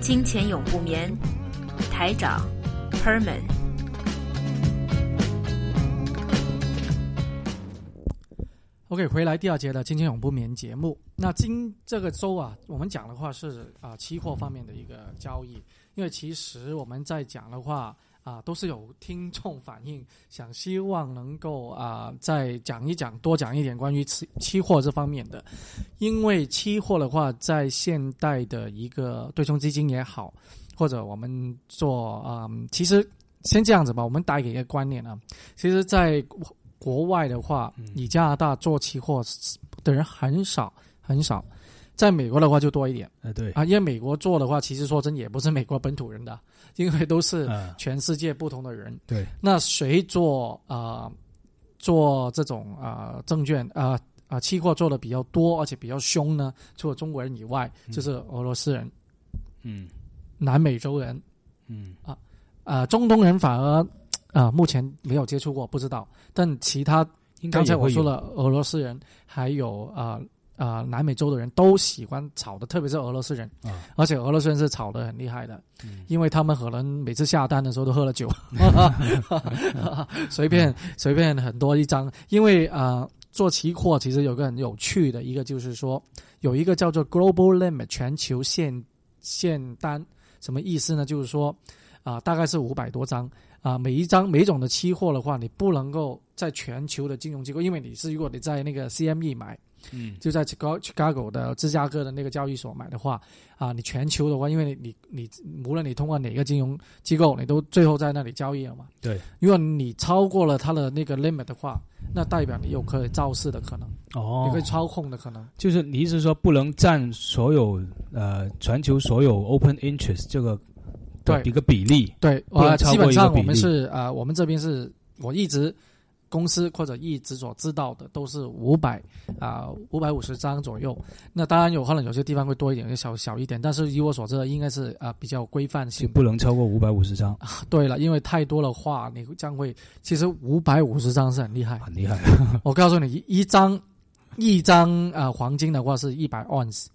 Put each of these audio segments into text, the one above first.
金钱永不眠，台长 Herman。OK，回来第二节的金钱永不眠节目。那今这个周啊，我们讲的话是啊期货方面的一个交易，因为其实我们在讲的话啊，都是有听众反映，想希望能够啊再讲一讲，多讲一点关于期期货这方面的。因为期货的话，在现代的一个对冲基金也好，或者我们做啊，其实先这样子吧，我们打给一个观念啊，其实，在国外的话，以加拿大做期货的人很少很少，在美国的话就多一点。呃，对啊，因为美国做的话，其实说真也不是美国本土人的，因为都是全世界不同的人。对，那谁做啊做这种啊证券啊啊期货做的比较多，而且比较凶呢？除了中国人以外，就是俄罗斯人，嗯，南美洲人，嗯啊啊中东人反而。啊，目前没有接触过，不知道。但其他刚才我说了，俄罗斯人还有啊啊南美洲的人都喜欢炒的，特别是俄罗斯人啊，而且俄罗斯人是炒的很厉害的，因为他们可能每次下单的时候都喝了酒，随便随便很多一张。因为啊，做期货其实有个很有趣的一个，就是说有一个叫做 Global Limit 全球限限单，什么意思呢？就是说啊，大概是五百多张。啊，每一张每一种的期货的话，你不能够在全球的金融机构，因为你是如果你在那个 CME 买，嗯，就在 Chicago 的芝加哥的那个交易所买的话，啊，你全球的话，因为你你无论你通过哪个金融机构，你都最后在那里交易了嘛。对，如果你超过了它的那个 limit 的话，那代表你有可以造势的可能，哦，你可以操控的可能。就是你意思说不能占所有呃全球所有 open interest 这个。对一个比例，对，呃，基本上我们是啊，我们这边是我一直公司或者一直所知道的都是五百啊五百五十张左右。那当然有可能有些地方会多一点，有小小一点，但是以我所知的应该是啊比较规范性，不能超过五百五十张。对了，因为太多的话，你将会其实五百五十张是很厉害，很厉害。我告诉你，一一张一张啊黄金的话是一百盎司。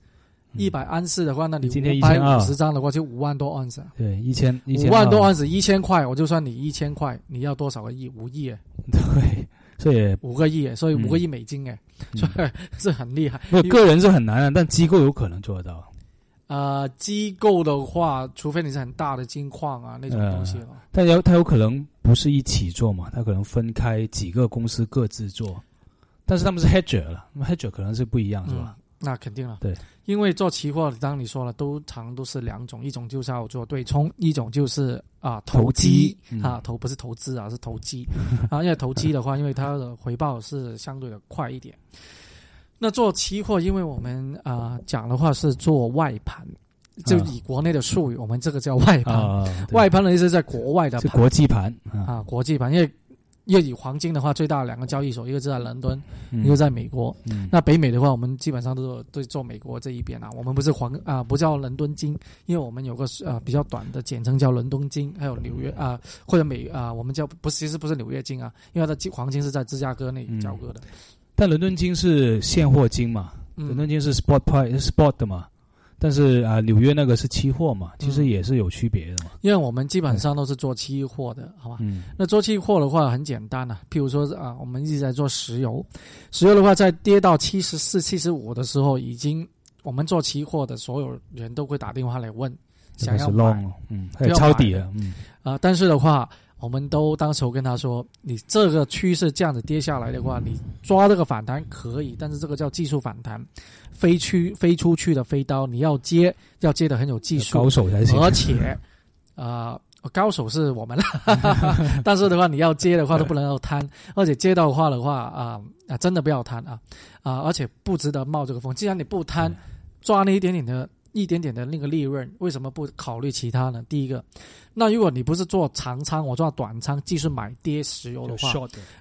一百安士的话，那你今天一百五十张的话就五万多盎司。对，一千五万多盎司，一千块，我就算你一千块，你要多少个亿？五亿？对，所以五个亿，所以五个亿美金哎，所以 是很厉害。我个人是很难的，但机构有可能做得到。呃，机构的话，除非你是很大的金矿啊那种东西了。但有他有可能不是一起做嘛？他可能分开几个公司各自做，但是他们是 hedger 了，hedger 可能是不一样，是吧？那肯定了，对，因为做期货，当你说了，都常都是两种，一种就是要做对冲，一种就是啊投机啊投不是投资啊是投机。啊，因为投机的话，因为它的回报是相对的快一点。那做期货，因为我们啊讲的话是做外盘，就以国内的术语，我们这个叫外盘，外盘的意思在国外的，是国际盘啊，国际盘，因为。因为以黄金的话，最大的两个交易所，一个是在伦敦，一个在美国。那北美的话，我们基本上都是都做美国这一边啊。我们不是黄啊，不叫伦敦金，因为我们有个呃比较短的简称叫伦敦金，还有纽约啊或者美啊，我们叫不是其实不是纽约金啊，因为它的黄金是在芝加哥那交割的。但伦敦金是现货金嘛？伦敦金是 spot price，spot 的嘛？但是啊，纽约那个是期货嘛，其实也是有区别的嘛。因为我们基本上都是做期货的，好吧？嗯。那做期货的话很简单啊，譬如说啊，我们一直在做石油，石油的话在跌到七十四、七十五的时候，已经我们做期货的所有人都会打电话来问，想要买，嗯，还有抄底了，嗯啊，但是的话。我们都当时跟他说：“你这个趋势这样子跌下来的话，你抓这个反弹可以，但是这个叫技术反弹，飞去飞出去的飞刀，你要接要接的很有技术，高手才行。而且，啊，高手是我们了，但是的话，你要接的话都不能够贪，而且接到的话的话啊啊，真的不要贪啊啊，而且不值得冒这个风。既然你不贪，抓那一点点的。”一点点的那个利润，为什么不考虑其他呢？第一个，那如果你不是做长仓，我做短仓，继续买跌石油的话，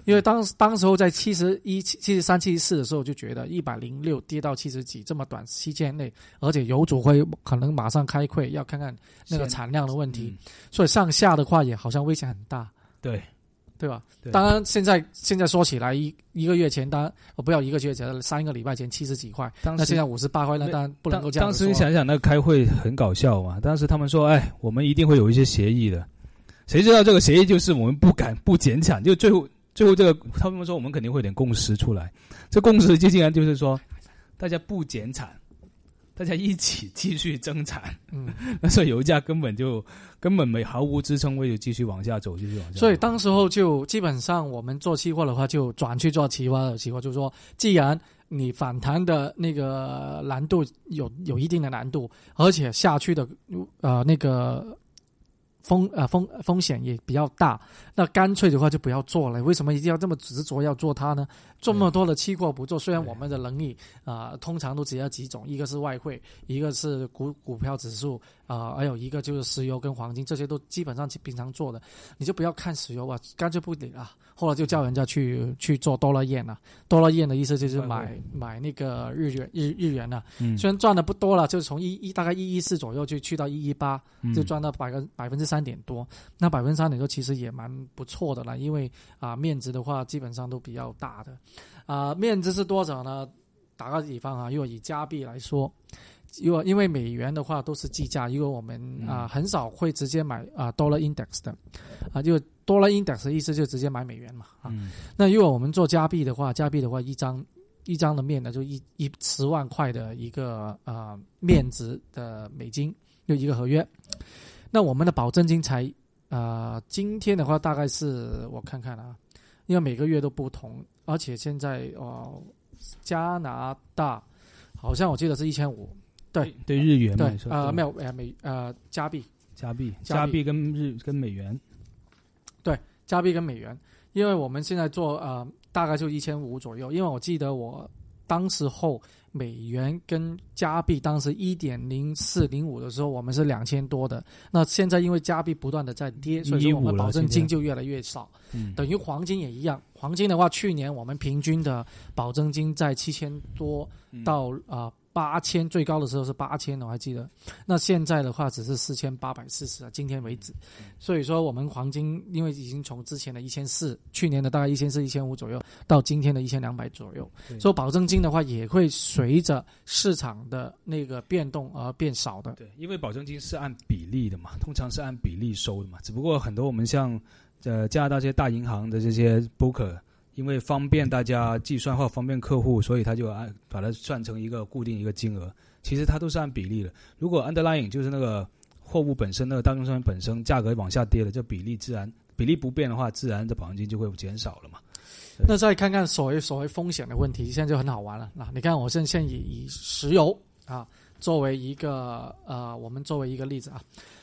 因为当当时候在七十一、七十三、七十四的时候，就觉得一百零六跌到七十几，这么短期间内，而且油主会可能马上开溃，要看看那个产量的问题，所以上下的话也好像危险很大。对。对吧？当然，现在现在说起来，一一个月前，当然我不要一个月前，三个礼拜前七十几块，那现在五十八块，那当然不能够这样。当时你想想，那开会很搞笑嘛。当时他们说：“哎，我们一定会有一些协议的。”谁知道这个协议就是我们不敢不减产，就最后最后这个他们说我们肯定会有点共识出来。这共识就竟然就是说，大家不减产。大家一起继续增产，嗯，那时候油价根本就根本没毫无支撑，位，就继续往下走，继续往下。所以当时候就基本上我们做期货的话，就转去做期货的期货，就是说，既然你反弹的那个难度有有一定的难度，而且下去的呃那个。风呃风风险也比较大，那干脆的话就不要做了。为什么一定要这么执着要做它呢？这么多的期货不做，虽然我们的能力啊，通常都只要几种，一个是外汇，一个是股股票指数啊，还有一个就是石油跟黄金，这些都基本上平常做的，你就不要看石油啊，干脆不理啊。后来就叫人家去去做多了燕了，多了燕的意思就是买买那个日元日日元了。嗯虽然赚的不多了，就是从一一大概一一四左右就去到一一八，就赚到百分百分之三点多。那百分之三点多其实也蛮不错的了，因为啊面值的话基本上都比较大的。啊面值是多少呢？打个比方啊，如果以加币来说。如果因为美元的话都是计价，因为我们啊很少会直接买啊 dollar index 的，啊就 dollar index 的意思就直接买美元嘛啊。那如果我们做加币的话，加币的话一张一张的面呢就一一十万块的一个啊面值的美金，就一个合约。那我们的保证金才啊今天的话大概是我看看啊，因为每个月都不同，而且现在哦加拿大好像我记得是一千五。对对，日元对啊，没有呃美呃加币，加币。加币跟日跟美元，对加币跟美元，因为我们现在做呃大概就一千五左右，因为我记得我当时候美元跟加币当时一点零四零五的时候，我们是两千多的，那现在因为加币不断的在跌，所以说我们保证金就越来越少，等于黄金也一样，黄金的话去年我们平均的保证金在七千多到啊。八千最高的时候是八千，我还记得。那现在的话只是四千八百四十啊，今天为止。所以说我们黄金因为已经从之前的一千四，去年的大概一千四、一千五左右，到今天的一千两百左右。所以保证金的话也会随着市场的那个变动而变少的。对，因为保证金是按比例的嘛，通常是按比例收的嘛。只不过很多我们像呃加拿大这些大银行的这些 broker。因为方便大家计算或方便客户，所以他就按把它算成一个固定一个金额。其实它都是按比例的。如果 underlying 就是那个货物本身那个大宗商品本身价格往下跌了，这比例自然比例不变的话，自然这保证金就会减少了嘛。那再看看所谓所谓风险的问题，现在就很好玩了。那你看，我现现以以石油啊作为一个呃，我们作为一个例子啊，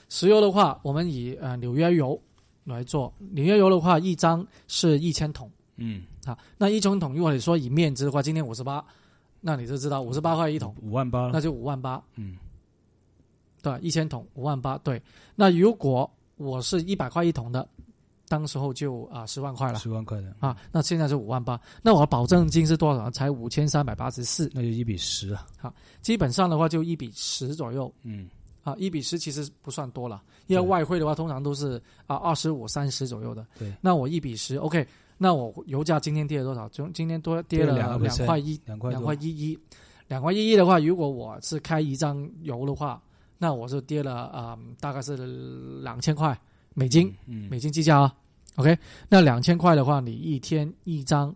石油的话，我们以呃纽约油来做，纽约油的话，一张是一千桶。嗯，好，那一桶桶，如果你说以面值的话，今天五十八，那你就知道五十八块一桶，五万八，那就五万八。嗯，对，一千桶五万八，对。那如果我是一百块一桶的，当时候就啊十万块了，十万块的啊，那现在是五万八，那我保证金是多少？才五千三百八十四，那就一比十啊。好，基本上的话就一比十左右。嗯，啊，一比十其实不算多了，因为外汇的话通常都是啊二十五三十左右的。对，那我一比十，OK。那我油价今天跌了多少？就今天多跌了两块一，两块一一，两块一一的话，如果我是开一张油的话，那我是跌了啊，大概是两千块美金，美金计价啊。OK，那两千块的话，你一天一张，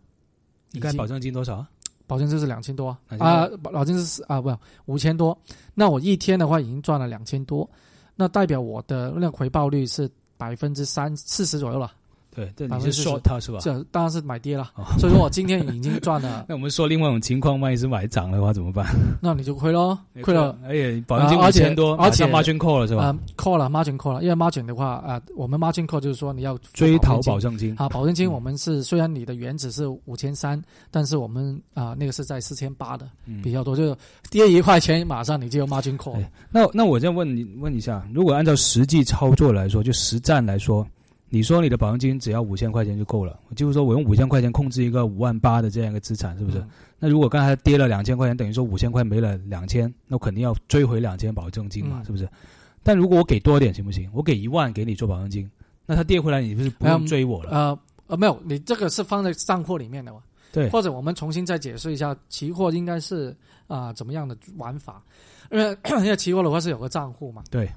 你看保证金多少？保证金是两千多啊，保证金是啊，不五千多。那我一天的话已经赚了两千多，那代表我的那个回报率是百分之三四十左右了。对，这百分之你是说40它是吧？这当然是买跌了。哦所以说我今天已经赚了，那我们说另外一种情况，万一是买涨的话怎么办？那你就亏喽，亏了。而且保证金五千多，而且马上 margin call 了是吧？啊、c a l l 了 margin call 了，因为 margin 的话，啊、我们 margin call 就是说你要追讨保证金啊，保证金嗯我们是虽然你的原值是五千三，但是我们啊、那个是在四千八的，嗯比较多，就是跌一块钱，马上你就有 margin call 哎。那那我再问你问一下，如果按照实际操作来说，就实战来说，你说你的保证金只要五千块钱就够了，就是说我用五千块钱控制一个五万八的这样一个资产，是不是？嗯那如果刚才跌了两千块钱，等于说五千块没了两千，那我肯定要追回两千保证金嘛，嗯是不是？但如果我给多点行不行？我给一万给你做保证金，那它跌回来你不是不用嗯追我了？呃呃，没有，你这个是放在账户里面的嘛？对，或者我们重新再解释一下，期货应该是啊、怎么样的玩法？因为 因为期货的话是有个账户嘛，对，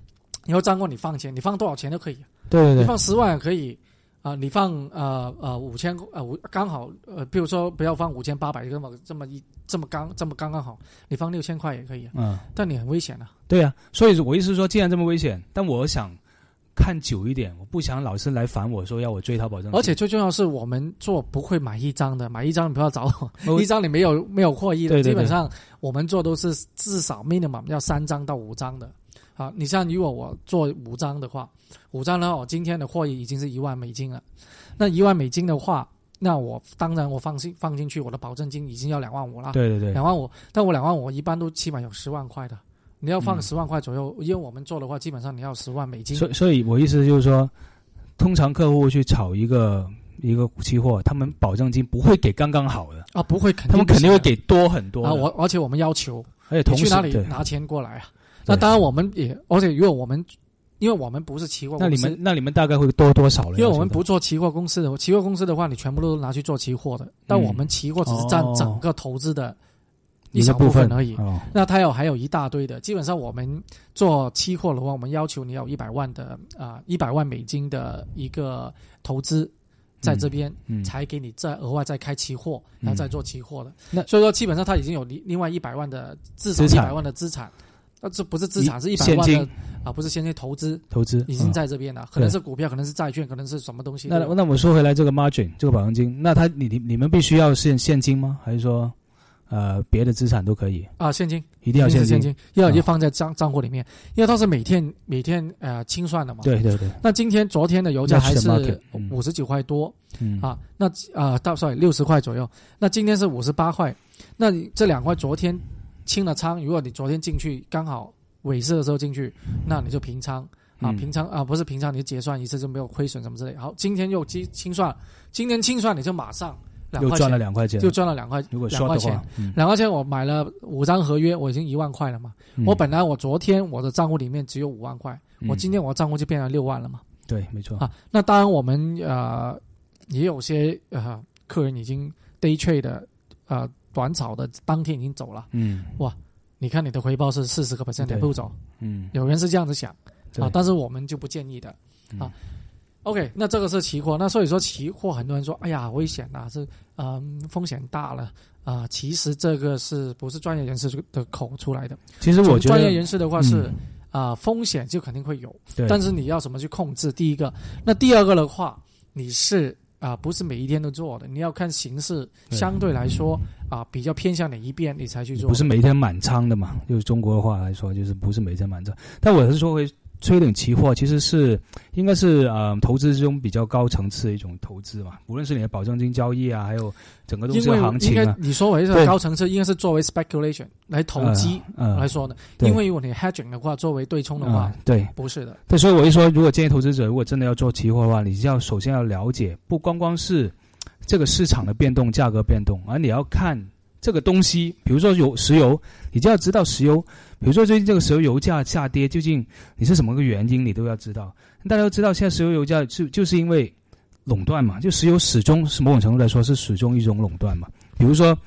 以后账户你放钱，你放多少钱都可以，对对对，你放十万也可以。啊、你放呃呃五千呃五刚好呃，比如说不要放五千八百这么这么一这么刚这么刚刚好，你放六千块也可以啊，嗯，但你很危险啊。对啊，所以我意思是说，既然这么危险，但我想看久一点，我不想老是来烦我说要我追他保证，而且最重要是我们做不会买一张的，买一张你不要找我，我 一张你没有没有获益的，对对对基本上我们做都是至少 minimum 要三张到五张的。啊，你像如果我做五张的话，五张的话，我今天的获益已经是一万美金了。那一万美金的话，那我当然我放心放进去，我的保证金已经要两万五了。对对对，两万五，但我两万五一般都起码有十万块的。你要放嗯十万块左右，因为我们做的话，基本上你要十万美金。所以所以我意思就是说，通常客户去炒一个一个期货，他们保证金不会给刚刚好的，啊，不会，肯定他们肯定会给多很多啊。我而且我们要求而且同时去哪里，拿钱过来啊？对那当然，我们也，而且如果我们，因为我们不是期货那公司，你们那你们大概会多多少呢？因为我们不做期货公司的，期货公司的话，你全部都拿去做期货的，但我们期货只是占哦整个投资的一小部分分而已。哦，那它有还有一大堆的，基本上我们做期货的话，我们要求你要一百万的啊一百万美金的一个投资在这边，嗯，才给你再额外再开期货，嗯然后再做期货的。那所以说，基本上他已经有另另外一百万的至少一百万的资产，那这不是资产，是一百万现金的啊，不是现金投资投资已经嗯在这边了，可能是股票，可能是债券，可能是什么东西。那那我说回来，这个 margin 这个保证金，那他你你你们必须要现现金吗？还是说呃别的资产都可以？啊，现金一定要现金？现金，要啊就放在账账户里面，因为它是每天每天呃清算的嘛。。对对对，那今天昨天的油价还是五十九块多嗯啊，那啊到 sorry 六十块左右，那今天是五十八块，那这两块昨天清了仓，如果你昨天进去刚好尾市的时候进去，那你就平仓。啊，嗯。平仓啊不是平仓，你结算一次就没有亏损什么之类。好，今天又清清算，今天清算你就马上两又赚了，两块钱，就赚了两块如果两块钱。两块钱我买了五张合约，我已经一万块了嘛。嗯。我本来我昨天我的账户里面只有五万块，我嗯今天我账户就变成六万了嘛。对，没错，啊，那当然我们呃也有些呃客人已经 day trade 的呃短炒的当天已经走了，嗯。哇你看你的回报是四十个 percent 对你不走，嗯，有人是这样子想对。啊，但是我们就不建议的。嗯。啊。OK，那这个是期货，那所以说期货很多人说，哎呀危险呐、是嗯、风险大了。啊、其实这个是不是专业人士的口出来的？其实我觉得专业人士的话是嗯。啊、风险就肯定会有，对，但是你要怎么去控制？第一个，那第二个的话，你是啊、不是每一天都做的，你要看形势，相对来说啊、比较偏向哪一边，你才去做。不是每天满仓的嘛，就是中国话来说，就是不是每天满仓。但我是说回吹冷期货，其实是应该是呃投资之中比较高层次的一种投资嘛，无论是你的保证金交易啊，还有整个东西的行应该情啊，你说为是对。高层次，应该是作为 speculation 来投机呃来说的。对。因为如果你 hedging 的话，作为对冲的话，嗯对。不是的。对，所以我一说，如果建议投资者如果真的要做期货的话，你就要首先要了解，不光光是这个市场的变动、价格变动，而你要看这个东西，比如说有石油，你就要知道石油，比如说最近这个石油油价下跌，究竟你是什么个原因，你都要知道。大家都知道，现在石油油价是就是因为垄断嘛，就石油始终是某种程度来说是始终一种垄断嘛。比如说，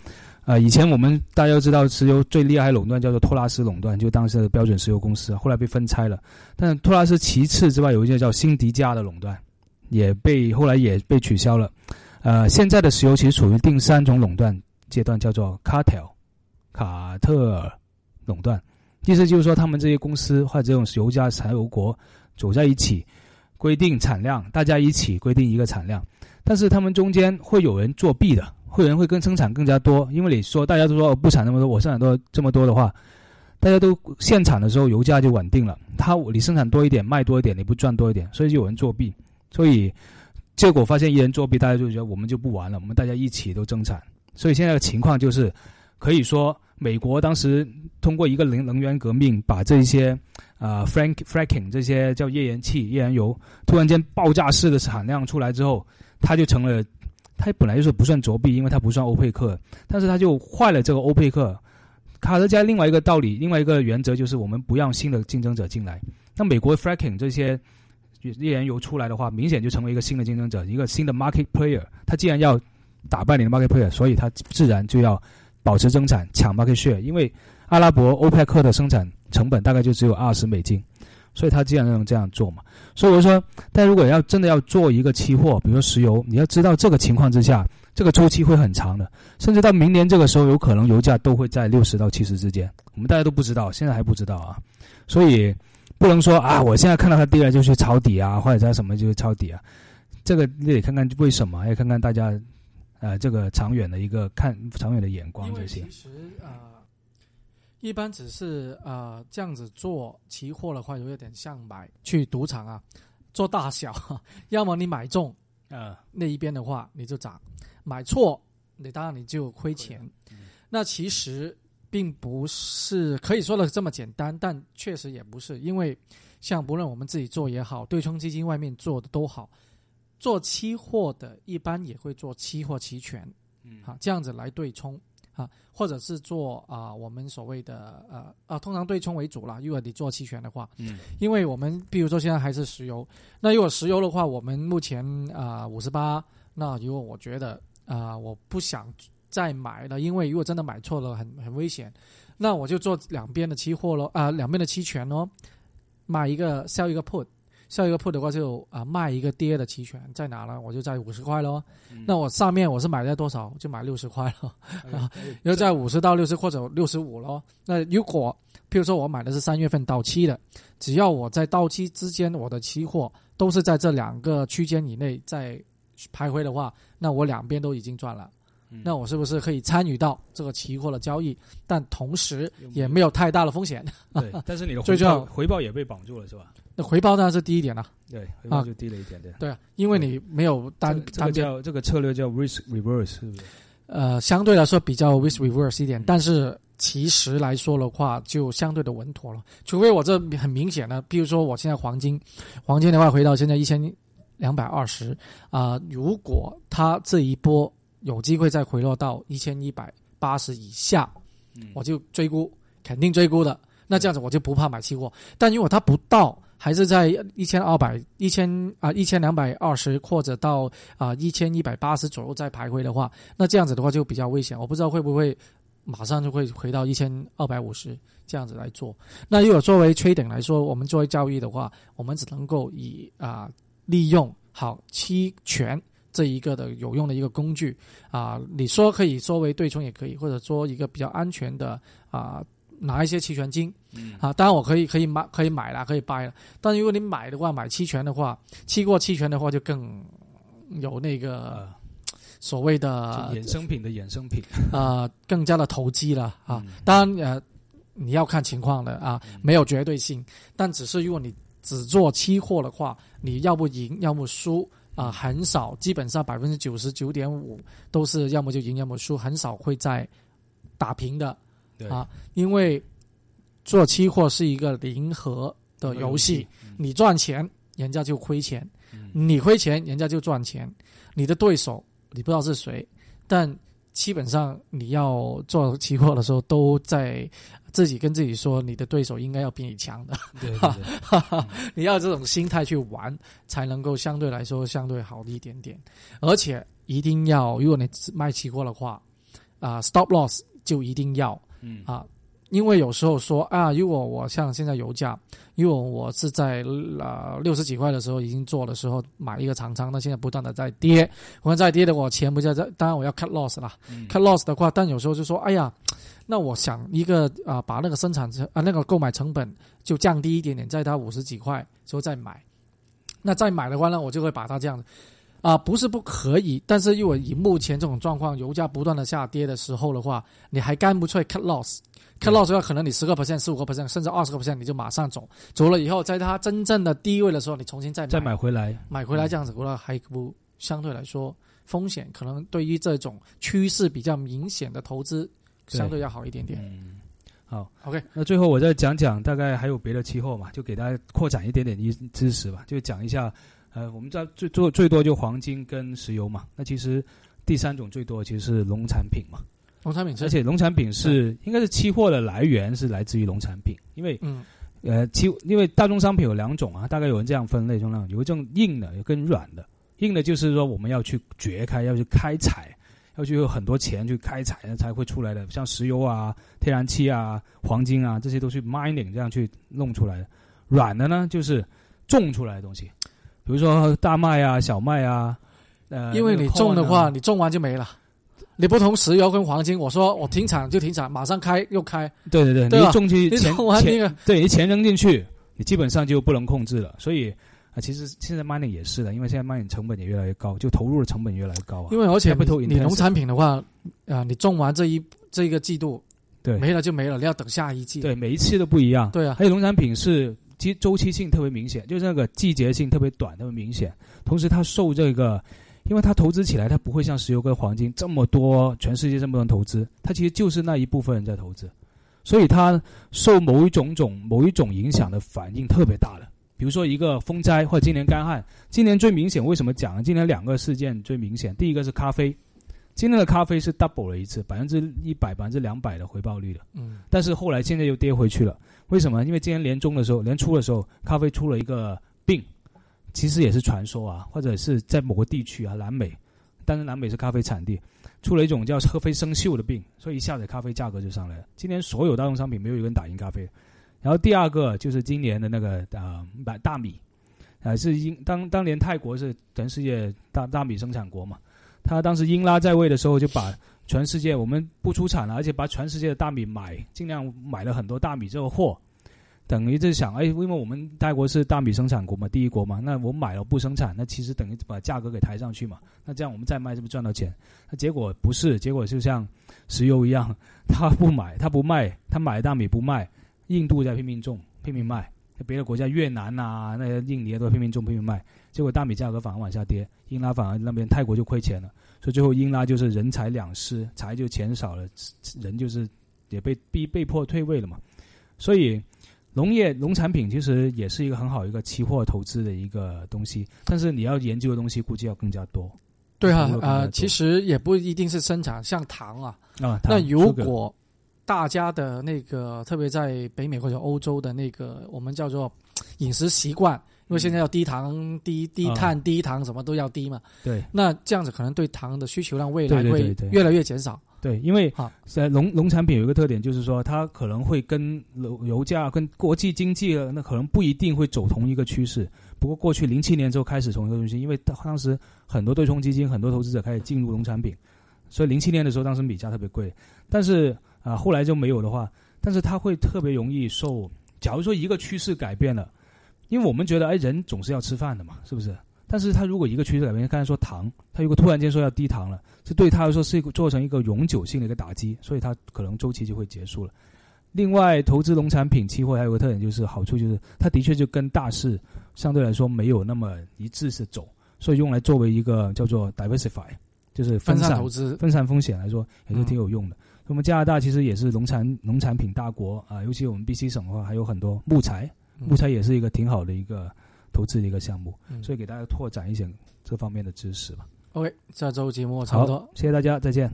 呃，以前我们大家都知道，石油最厉害垄断叫做托拉斯垄断，就当时的标准石油公司，后来被分拆了。但托拉斯其次之外，有一个叫辛迪加的垄断，也被后来也被取消了。呃，现在的石油其实处于第三种垄断阶段，叫做 cartel 卡特尔垄断。意思就是说，他们这些公司或者这种油价产油国走在一起，规定产量，大家一起规定一个产量，但是他们中间会有人作弊的，会有人会更生产更加多，因为你说大家都说不产那么多，我生产多这么多的话，大家都现产的时候油价就稳定了，他你生产多一点卖多一点，你不赚多一点，所以就有人作弊，所以结果发现一人作弊，大家就觉得我们就不玩了，我们大家一起都增产，所以现在的情况就是可以说。美国当时通过一个能能源革命，把这些啊 frank fracking 这些叫页岩气、页岩油突然间爆炸式的产量出来之后，它就成了，它本来就是不算作弊，因为它不算欧佩克，但是它就坏了这个欧佩克。卡德加另外一个道理，另外一个原则就是我们不让新的竞争者进来。那美国 fracking 这些页岩油出来的话，明显就成为一个新的竞争者，一个新的 market player。他既然要打败你的 market player，所以他自然就要。保持增产，抢 market share，因为阿拉伯欧佩克的生产成本大概就只有二十美金，所以他既然能这样做嘛，所以我说，但如果要真的要做一个期货，比如说石油，你要知道这个情况之下，这个周期会很长的，甚至到明年这个时候，有可能油价都会在六十到七十之间，我们大家都不知道，现在还不知道啊，所以不能说啊，我现在看到它跌了就去抄底啊，或者在什么就去抄底啊，这个你得看看为什么，要看看大家。呃，这个长远的一个看长远的眼光这些。其实呃，一般只是呃这样子做期货的话，有点像买去赌场啊，做大小，要么你买中呃那一边的话你就涨，买错你当然你就亏钱。那其实并不是可以说的这么简单，但确实也不是，因为像不论我们自己做也好，对冲基金外面做的都好。做期货的，一般也会做期货期权，嗯，好，这样子来对冲，啊，或者是做啊，我们所谓的呃啊，通常对冲为主啦。如果你做期权的话，嗯，因为我们比如说现在还是石油，那如果石油的话，我们目前啊五十八，那如果我觉得啊我不想再买了，因为如果真的买错了，很很危险，那我就做两边的期货咯，啊，两边的期权咯，买一个 sell 一个 put。下一个 put 的话就啊卖一个跌的期权在哪呢？我就在五十块咯。那我上面我是买在多少？就买六十块了。啊，又在五十到六十或者六十五咯。那如果譬如说我买的是三月份到期的，只要我在到期之间我的期货都是在这两个区间以内在徘徊的话，那我两边都已经赚了。那我是不是可以参与到这个期货的交易？但同时也没有太大的风险。对，但是你的回报回报也被绑住了，是吧？那回报当然是低一点了，对，回报就低了一点点。对啊，因为你没有单单叫这个策略叫 risk reverse，是不是？呃，相对来说比较 risk reverse 一点，但是其实来说的话，就相对的稳妥了。除非我这很明显的，比如说我现在黄金，黄金的话回到现在一千两百二十啊，如果它这一波有机会再回落到一千一百八十以下，我就追估，肯定追估的。那这样子我就不怕买期货，但如果它不到。还是在一千二百、一千啊一千两百二十或者到啊一千一百八十左右再徘徊的话，那这样子的话就比较危险。我不知道会不会马上就会回到一千二百五十这样子来做。那如果作为缺点来说，我们作为交易的话，我们只能够以啊利用好期权这一个的有用的一个工具啊，你说可以作为对冲也可以，或者说一个比较安全的啊。拿一些期权金，啊，当然我可以可以买可以买了可以 buy 了，但如果你买的话，买期权的话，期货期权的话就更有那个所谓的衍生品的衍生品。啊，更加的投机了啊。当然呃，你要看情况的啊，没有绝对性，但只是如果你只做期货的话，你要不赢要不输啊，很少，基本上百分之九十九点五都是要么就赢要么输，很少会在打平的。啊，因为做期货是一个零和的游戏，你赚钱，人家就亏钱；你亏钱，人家就赚钱。你的对手你不知道是谁，但基本上你要做期货的时候，都在自己跟自己说，你的对手应该要比你强的。对，你要这种心态去玩，才能够相对来说相对好一点点。而且一定要，如果你卖期货的话，啊，stop loss 就一定要。嗯啊，因为有时候说啊，如果我像现在油价，因为我是在呃六十几块的时候已经做的时候买一个长仓，那现在不断的在跌，我在跌的我钱不在这，当然我要 cut loss 啦，cut loss 的话，但有时候就说，哎呀，那我想一个啊，把那个生产成啊那个购买成本就降低一点点，在它五十几块之后再买，那再买的话呢，我就会把它这样啊，不是不可以，但是因为以目前这种状况，油价不断的下跌的时候的话，你还干不脆 cut loss，cut loss 的话，可能你十个 percent、十五个 percent，甚至二十个 percent，你就马上走，走了以后，在它真正的低位的时候，你重新再再买回来，买回来这样子，我话还不相对来说风险可能对于这种趋势比较明显的投资相对要好一点点。嗯，好，OK，那最后我再讲讲，大概还有别的期货嘛，就给大家扩展一点点知知识吧，就讲一下。呃，我们知道最最最多就黄金跟石油嘛，那其实第三种最多其实是农产品嘛，农产品，而且农产品是应该是期货的来源是来自于农产品，因为嗯，呃期因为大宗商品有两种啊，大概有人这样分类，中量有一种硬的，有更软的，硬的就是说我们要去掘开，要去开采，要去有很多钱去开采，那才会出来的，像石油啊、天然气啊、黄金啊，这些都是 mining 这样去弄出来的，软的呢就是种出来的东西。比如说大麦啊、小麦啊，呃，因为你种的话，你种完就没了。你不同石油跟黄金，我说我停产就停产，马上开又开。对对对，你种去钱钱，对你钱扔进去，你基本上就不能控制了。所以啊，其实现在 mining 也是的，因为现在 mining 成本也越来越高，就投入的成本越来越高啊。因为而且你农产品的话，啊，你种完这一这一个季度，对，没了就没了，你要等下一季。对，每一次都不一样。对啊，还有农产品是。其周期性特别明显，就是那个季节性特别短，特别明显。同时，它受这个，因为它投资起来，它不会像石油跟黄金这么多，全世界这么多人投资，它其实就是那一部分人在投资，所以它受某一种种某一种影响的反应特别大了。比如说一个风灾或者今年干旱，今年最明显，为什么讲？今年两个事件最明显，第一个是咖啡。今天的咖啡是 double 了一次，百分之一百、百分之两百的回报率的。嗯，但是后来现在又跌回去了。为什么？因为今年年中的时候，年初的时候，咖啡出了一个病，其实也是传说啊，或者是在某个地区啊，南美，但是南美是咖啡产地，出了一种叫咖啡生锈的病，所以一下子咖啡价格就上来了。今年所有大宗商品没有一个人打赢咖啡。然后第二个就是今年的那个呃大大米，啊是英当当年泰国是全世界大大米生产国嘛。他当时英拉在位的时候，就把全世界我们不出产了，而且把全世界的大米买，尽量买了很多大米这个货，等于就想，哎，因为我们泰国是大米生产国嘛，第一国嘛，那我买了不生产，那其实等于把价格给抬上去嘛，那这样我们再卖是不是赚到钱？那结果不是，结果就像石油一样，他不买，他不卖，他买大米不卖，印度在拼命种，拼命卖。别的国家越南呐，那些印尼都拼命种拼命卖，结果大米价格反而往下跌，英拉反而那边泰国就亏钱了，所以最后英拉就是人财两失，财就钱少了，人就是也被逼被迫退位了嘛。所以农业农产品其实也是一个很好一个期货投资的一个东西，但是你要研究的东西估计要更加多。对啊，呃，其实也不一定是生产，像糖啊，啊，那如果。大家的那个，特别在北美或者欧洲的那个，我们叫做饮食习惯，因为现在要低糖、低低碳、低糖，什么都要低嘛。对。那这样子可能对糖的需求量未来会越来越减少。对，因为在农农产品有一个特点，就是说它可能会跟油油价、跟国际经济，那可能不一定会走同一个趋势。不过过去零七年之后开始从一个东西，因为当时很多对冲基金、很多投资者开始进入农产品，所以零七年的时候，当时米价特别贵，但是。啊，后来就没有的话，但是它会特别容易受。假如说一个趋势改变了，因为我们觉得，哎，人总是要吃饭的嘛，是不是？但是他如果一个趋势改变，刚才说糖，他如果突然间说要低糖了，这对他来说是一个做成一个永久性的一个打击，所以它可能周期就会结束了。另外，投资农产品期货还有个特点，就是好处就是它的确就跟大势相对来说没有那么一致是走，所以用来作为一个叫做 diversify，就是分散投资、分散风险来说，也是挺有用的。我们加拿大其实也是农产农产品大国啊，尤其我们 BC 省的话，还有很多木材，木材也是一个挺好的一个投资的一个项目，所以给大家拓展一些这方面的知识吧。OK，下周节目差不多，谢谢大家，再见。